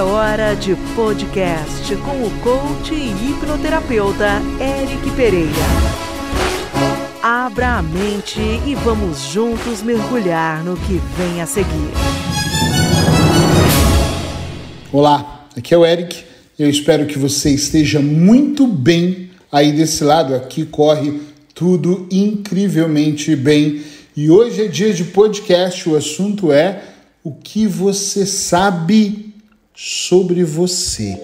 É hora de podcast com o coach e hipnoterapeuta Eric Pereira. Abra a mente e vamos juntos mergulhar no que vem a seguir. Olá, aqui é o Eric. Eu espero que você esteja muito bem aí desse lado. Aqui corre tudo incrivelmente bem. E hoje é dia de podcast. O assunto é o que você sabe sobre você.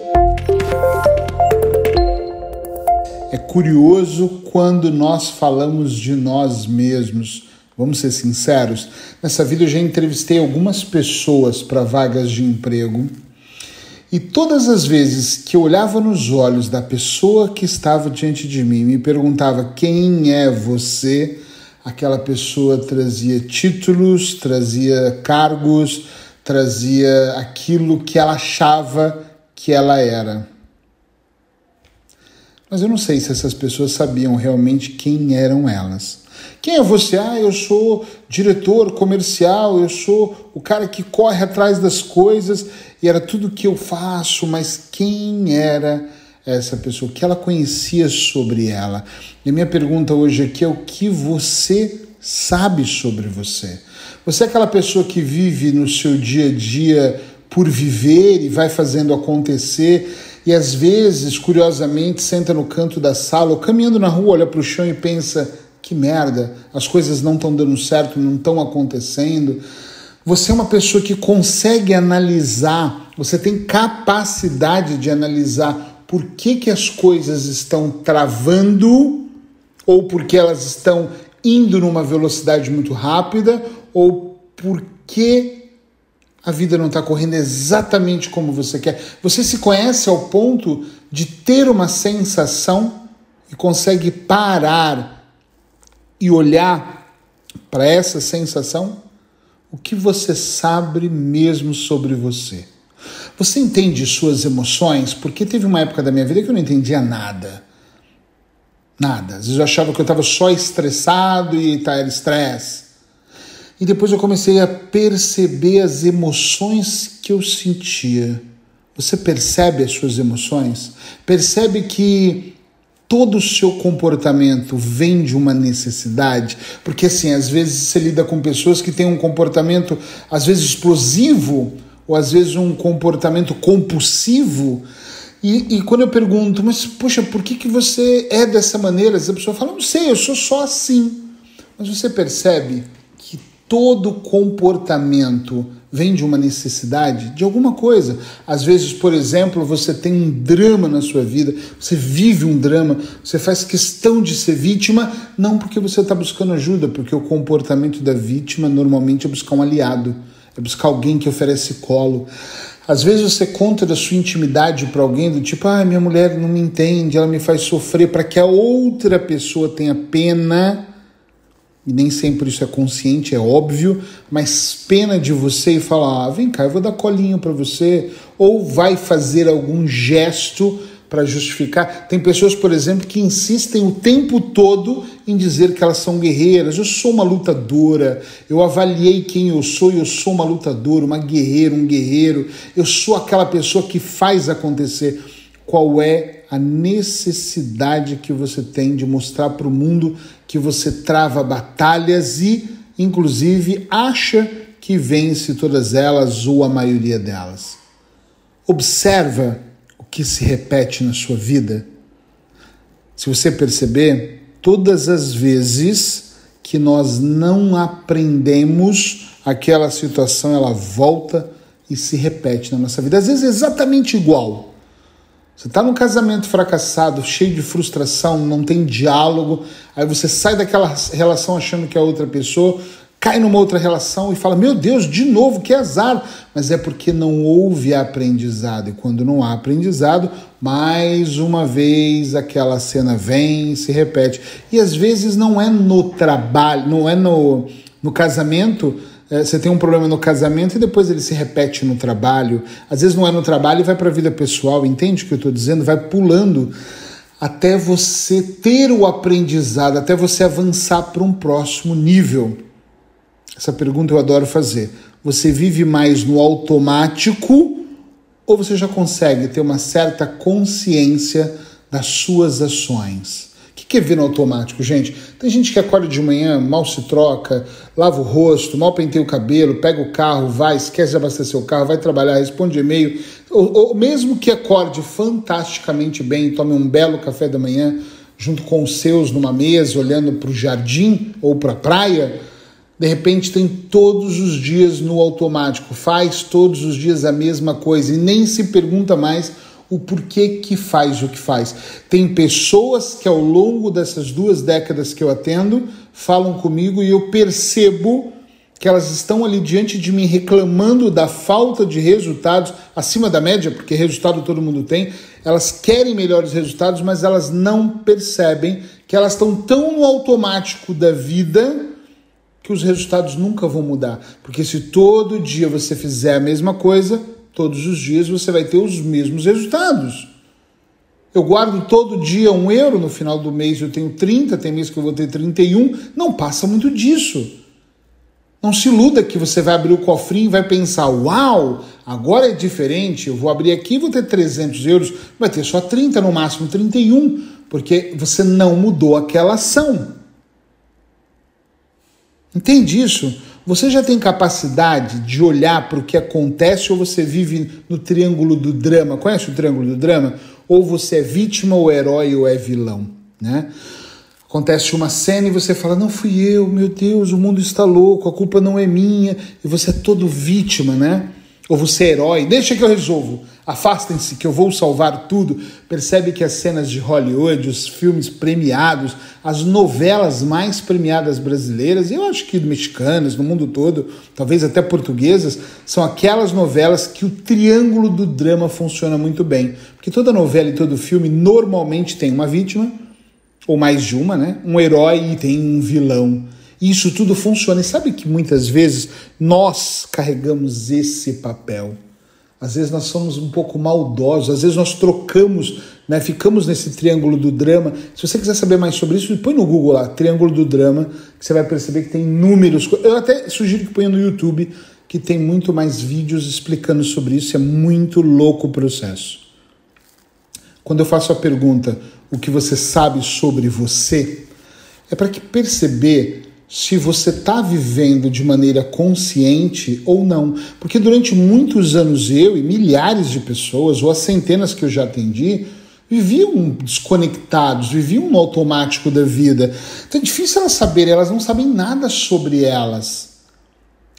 É curioso quando nós falamos de nós mesmos. Vamos ser sinceros? Nessa vida eu já entrevistei algumas pessoas para vagas de emprego. E todas as vezes que eu olhava nos olhos da pessoa que estava diante de mim e me perguntava quem é você, aquela pessoa trazia títulos, trazia cargos, trazia aquilo que ela achava que ela era. Mas eu não sei se essas pessoas sabiam realmente quem eram elas. Quem é você? Ah, eu sou diretor comercial, eu sou o cara que corre atrás das coisas e era tudo que eu faço, mas quem era essa pessoa, o que ela conhecia sobre ela. E a minha pergunta hoje aqui é o que você sabe sobre você. Você é aquela pessoa que vive no seu dia a dia por viver e vai fazendo acontecer e às vezes, curiosamente, senta no canto da sala ou caminhando na rua, olha para o chão e pensa: que merda, as coisas não estão dando certo, não estão acontecendo. Você é uma pessoa que consegue analisar, você tem capacidade de analisar por que, que as coisas estão travando ou porque elas estão indo numa velocidade muito rápida ou porque a vida não está correndo exatamente como você quer. Você se conhece ao ponto de ter uma sensação e consegue parar e olhar para essa sensação? O que você sabe mesmo sobre você? Você entende suas emoções? Porque teve uma época da minha vida que eu não entendia nada. Nada. Às vezes eu achava que eu estava só estressado e tá, era estresse. E depois eu comecei a perceber as emoções que eu sentia. Você percebe as suas emoções? Percebe que todo o seu comportamento vem de uma necessidade? Porque assim, às vezes você lida com pessoas que têm um comportamento às vezes explosivo ou às vezes um comportamento compulsivo. E, e, quando eu pergunto, mas poxa, por que, que você é dessa maneira? A pessoa fala, não sei, eu sou só assim. Mas você percebe que todo comportamento vem de uma necessidade de alguma coisa. Às vezes, por exemplo, você tem um drama na sua vida, você vive um drama, você faz questão de ser vítima, não porque você está buscando ajuda, porque o comportamento da vítima normalmente é buscar um aliado é buscar alguém que oferece colo. Às vezes você conta da sua intimidade para alguém, do tipo, ah, minha mulher não me entende, ela me faz sofrer, para que a outra pessoa tenha pena, e nem sempre isso é consciente, é óbvio, mas pena de você e falar, ah, vem cá, eu vou dar colinho para você, ou vai fazer algum gesto para justificar. Tem pessoas, por exemplo, que insistem o tempo todo em dizer que elas são guerreiras. Eu sou uma lutadora, eu avaliei quem eu sou e eu sou uma lutadora, uma guerreira, um guerreiro. Eu sou aquela pessoa que faz acontecer. Qual é a necessidade que você tem de mostrar para o mundo que você trava batalhas e, inclusive, acha que vence todas elas ou a maioria delas? Observa que se repete na sua vida? Se você perceber, todas as vezes que nós não aprendemos, aquela situação ela volta e se repete na nossa vida. Às vezes é exatamente igual. Você está num casamento fracassado, cheio de frustração, não tem diálogo, aí você sai daquela relação achando que é outra pessoa, cai numa outra relação e fala: Meu Deus, de novo, que azar! Mas é porque não houve aprendizado. E quando não há aprendizado, mais uma vez aquela cena vem, se repete. E às vezes não é no trabalho, não é no, no casamento. É, você tem um problema no casamento e depois ele se repete no trabalho. Às vezes não é no trabalho e vai para a vida pessoal. Entende o que eu estou dizendo? Vai pulando até você ter o aprendizado, até você avançar para um próximo nível. Essa pergunta eu adoro fazer. Você vive mais no automático ou você já consegue ter uma certa consciência das suas ações? O que é ver no automático, gente? Tem gente que acorda de manhã, mal se troca, lava o rosto, mal penteia o cabelo, pega o carro, vai, esquece de abastecer o carro, vai trabalhar, responde e-mail, ou, ou mesmo que acorde fantasticamente bem, tome um belo café da manhã, junto com os seus numa mesa, olhando para o jardim ou para a praia, de repente tem todos os dias no automático, faz todos os dias a mesma coisa e nem se pergunta mais o porquê que faz o que faz. Tem pessoas que ao longo dessas duas décadas que eu atendo falam comigo e eu percebo que elas estão ali diante de mim reclamando da falta de resultados acima da média, porque resultado todo mundo tem, elas querem melhores resultados, mas elas não percebem que elas estão tão no automático da vida que os resultados nunca vão mudar. Porque se todo dia você fizer a mesma coisa, todos os dias você vai ter os mesmos resultados. Eu guardo todo dia um euro, no final do mês eu tenho 30, tem mês que eu vou ter 31, não passa muito disso. Não se iluda que você vai abrir o cofrinho e vai pensar: uau, agora é diferente, eu vou abrir aqui e vou ter 300 euros, vai ter só 30, no máximo 31, porque você não mudou aquela ação. Entende isso? Você já tem capacidade de olhar para o que acontece ou você vive no triângulo do drama? Conhece o triângulo do drama? Ou você é vítima, ou herói, ou é vilão, né? Acontece uma cena e você fala: Não fui eu, meu Deus, o mundo está louco, a culpa não é minha, e você é todo vítima, né? Ou você é herói, deixa que eu resolvo, afastem-se que eu vou salvar tudo. Percebe que as cenas de Hollywood, os filmes premiados, as novelas mais premiadas brasileiras, e eu acho que mexicanas, no mundo todo, talvez até portuguesas, são aquelas novelas que o triângulo do drama funciona muito bem. Porque toda novela e todo filme normalmente tem uma vítima ou mais de uma, né? Um herói e tem um vilão. E isso tudo funciona. E sabe que muitas vezes nós carregamos esse papel. Às vezes nós somos um pouco maldosos, às vezes nós trocamos, né? ficamos nesse triângulo do drama. Se você quiser saber mais sobre isso, põe no Google lá, Triângulo do Drama, que você vai perceber que tem inúmeros. Eu até sugiro que ponha no YouTube, que tem muito mais vídeos explicando sobre isso. É muito louco o processo. Quando eu faço a pergunta, o que você sabe sobre você, é para que perceber se você está vivendo de maneira consciente ou não. Porque durante muitos anos eu e milhares de pessoas, ou as centenas que eu já atendi, viviam desconectados, viviam no automático da vida. Então é difícil elas saberem, elas não sabem nada sobre elas.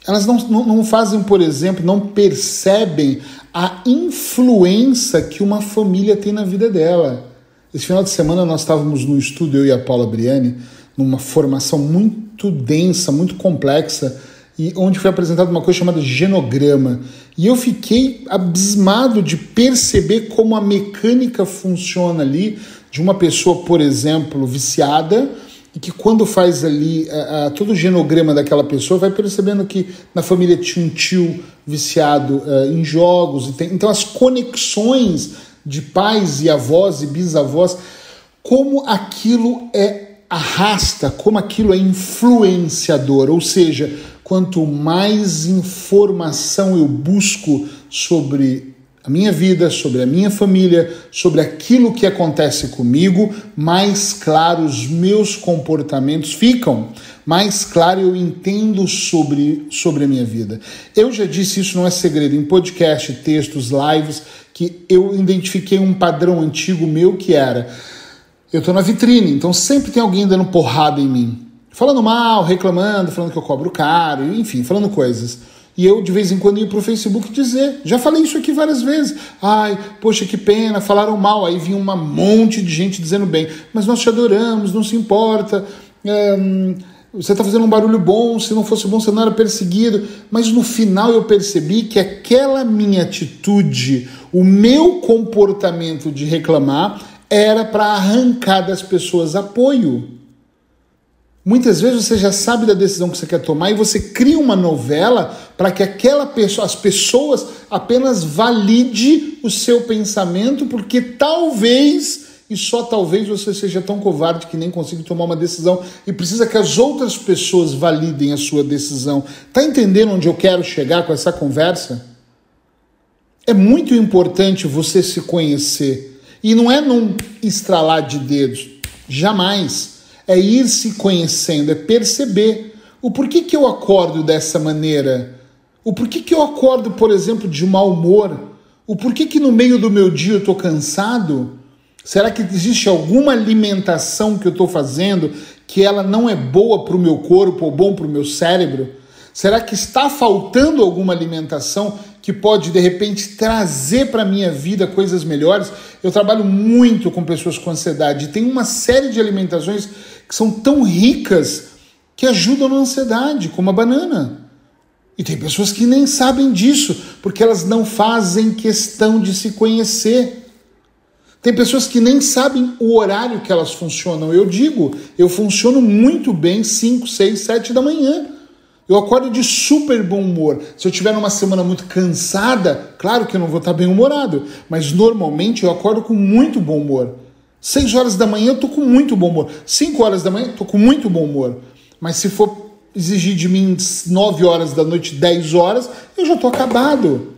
Elas não, não, não fazem, por exemplo, não percebem a influência que uma família tem na vida dela. Esse final de semana nós estávamos no estúdio, eu e a Paula Briani, numa formação muito densa, muito complexa, e onde foi apresentada uma coisa chamada genograma. E eu fiquei abismado de perceber como a mecânica funciona ali de uma pessoa, por exemplo, viciada, e que quando faz ali todo o genograma daquela pessoa, vai percebendo que na família tinha um tio viciado uh, em jogos. Tem, então as conexões de pais e avós e bisavós, como aquilo é arrasta, como aquilo é influenciador, ou seja, quanto mais informação eu busco sobre a minha vida, sobre a minha família, sobre aquilo que acontece comigo, mais claros meus comportamentos ficam, mais claro eu entendo sobre, sobre a minha vida. Eu já disse isso, não é segredo, em podcast, textos, lives, que eu identifiquei um padrão antigo meu que era: eu estou na vitrine, então sempre tem alguém dando porrada em mim, falando mal, reclamando, falando que eu cobro caro, enfim, falando coisas. E eu, de vez em quando, ia para o Facebook dizer. Já falei isso aqui várias vezes. Ai, poxa, que pena, falaram mal. Aí vinha um monte de gente dizendo bem. Mas nós te adoramos, não se importa. É, você está fazendo um barulho bom, se não fosse bom, você não era perseguido. Mas no final eu percebi que aquela minha atitude, o meu comportamento de reclamar, era para arrancar das pessoas apoio. Muitas vezes você já sabe da decisão que você quer tomar e você cria uma novela para que aquela pessoa, as pessoas apenas valide o seu pensamento, porque talvez e só talvez você seja tão covarde que nem consiga tomar uma decisão e precisa que as outras pessoas validem a sua decisão. Tá entendendo onde eu quero chegar com essa conversa? É muito importante você se conhecer. E não é num estralar de dedos, jamais. É ir se conhecendo, é perceber o porquê que eu acordo dessa maneira. O porquê que eu acordo, por exemplo, de mau humor. O porquê que no meio do meu dia eu estou cansado. Será que existe alguma alimentação que eu estou fazendo que ela não é boa para o meu corpo ou bom para o meu cérebro? Será que está faltando alguma alimentação que pode de repente trazer para a minha vida coisas melhores? Eu trabalho muito com pessoas com ansiedade. Tem uma série de alimentações que são tão ricas que ajudam na ansiedade, como a banana. E tem pessoas que nem sabem disso, porque elas não fazem questão de se conhecer. Tem pessoas que nem sabem o horário que elas funcionam. Eu digo, eu funciono muito bem 5, 6, 7 da manhã. Eu acordo de super bom humor. Se eu tiver numa semana muito cansada, claro que eu não vou estar bem humorado, mas normalmente eu acordo com muito bom humor. 6 horas da manhã eu tô com muito bom humor. 5 horas da manhã eu tô com muito bom humor. Mas se for exigir de mim 9 horas da noite, 10 horas, eu já tô acabado.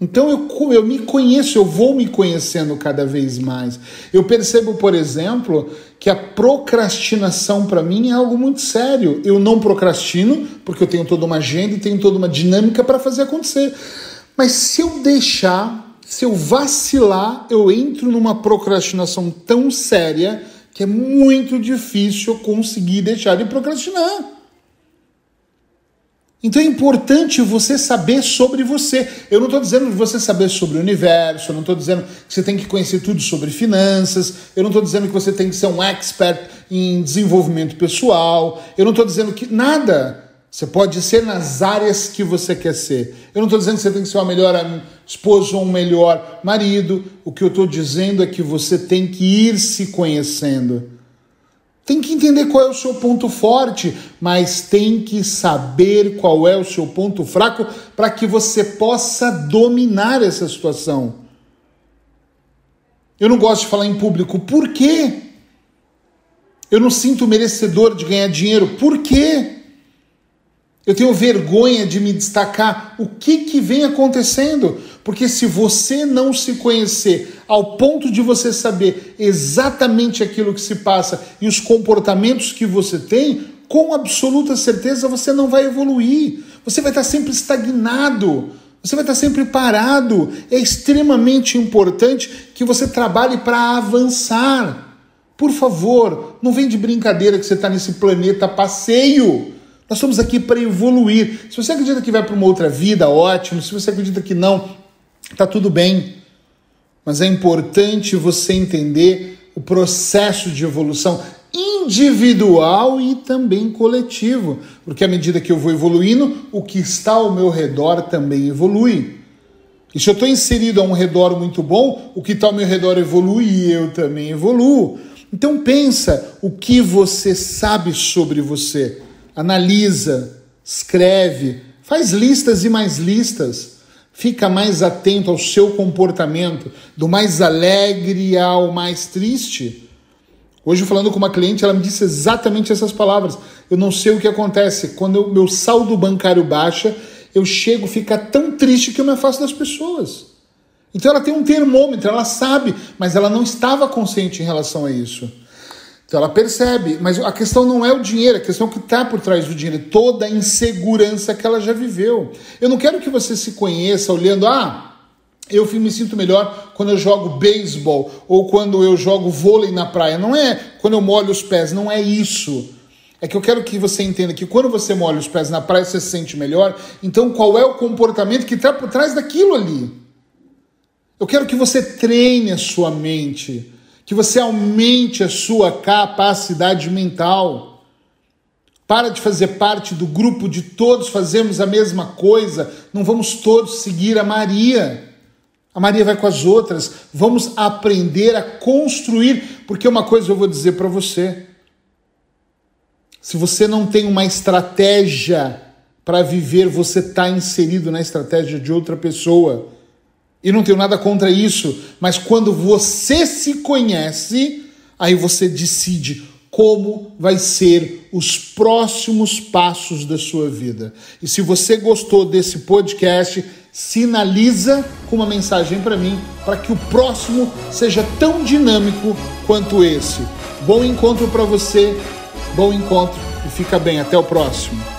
Então eu, eu me conheço, eu vou me conhecendo cada vez mais. Eu percebo, por exemplo, que a procrastinação para mim é algo muito sério. Eu não procrastino porque eu tenho toda uma agenda e tenho toda uma dinâmica para fazer acontecer. Mas se eu deixar, se eu vacilar, eu entro numa procrastinação tão séria que é muito difícil eu conseguir deixar de procrastinar. Então é importante você saber sobre você. Eu não estou dizendo você saber sobre o universo, eu não estou dizendo que você tem que conhecer tudo sobre finanças, eu não estou dizendo que você tem que ser um expert em desenvolvimento pessoal, eu não estou dizendo que nada. Você pode ser nas áreas que você quer ser. Eu não estou dizendo que você tem que ser uma melhor esposa ou um melhor marido. O que eu estou dizendo é que você tem que ir se conhecendo. Tem que entender qual é o seu ponto forte, mas tem que saber qual é o seu ponto fraco para que você possa dominar essa situação. Eu não gosto de falar em público. Por quê? Eu não sinto merecedor de ganhar dinheiro. Por quê? Eu tenho vergonha de me destacar. O que, que vem acontecendo? Porque se você não se conhecer ao ponto de você saber exatamente aquilo que se passa e os comportamentos que você tem, com absoluta certeza você não vai evoluir. Você vai estar sempre estagnado. Você vai estar sempre parado. É extremamente importante que você trabalhe para avançar. Por favor, não vem de brincadeira que você está nesse planeta passeio. Nós estamos aqui para evoluir. Se você acredita que vai para uma outra vida, ótimo. Se você acredita que não, está tudo bem. Mas é importante você entender o processo de evolução individual e também coletivo, porque à medida que eu vou evoluindo, o que está ao meu redor também evolui. E se eu estou inserido a um redor muito bom, o que está ao meu redor evolui e eu também evoluo. Então pensa o que você sabe sobre você analisa, escreve, faz listas e mais listas. Fica mais atento ao seu comportamento, do mais alegre ao mais triste. Hoje, falando com uma cliente, ela me disse exatamente essas palavras. Eu não sei o que acontece. Quando o meu saldo bancário baixa, eu chego, fica tão triste que eu me afasto das pessoas. Então ela tem um termômetro, ela sabe, mas ela não estava consciente em relação a isso. Então ela percebe, mas a questão não é o dinheiro, a questão é o que está por trás do dinheiro, toda a insegurança que ela já viveu. Eu não quero que você se conheça olhando, ah, eu me sinto melhor quando eu jogo beisebol ou quando eu jogo vôlei na praia. Não é quando eu molho os pés, não é isso. É que eu quero que você entenda que quando você molha os pés na praia, você se sente melhor. Então, qual é o comportamento que está por trás daquilo ali? Eu quero que você treine a sua mente que você aumente a sua capacidade mental. Para de fazer parte do grupo de todos fazemos a mesma coisa, não vamos todos seguir a Maria. A Maria vai com as outras. Vamos aprender a construir, porque uma coisa eu vou dizer para você. Se você não tem uma estratégia para viver, você está inserido na estratégia de outra pessoa. E não tenho nada contra isso, mas quando você se conhece, aí você decide como vai ser os próximos passos da sua vida. E se você gostou desse podcast, sinaliza com uma mensagem para mim para que o próximo seja tão dinâmico quanto esse. Bom encontro para você, bom encontro e fica bem. Até o próximo.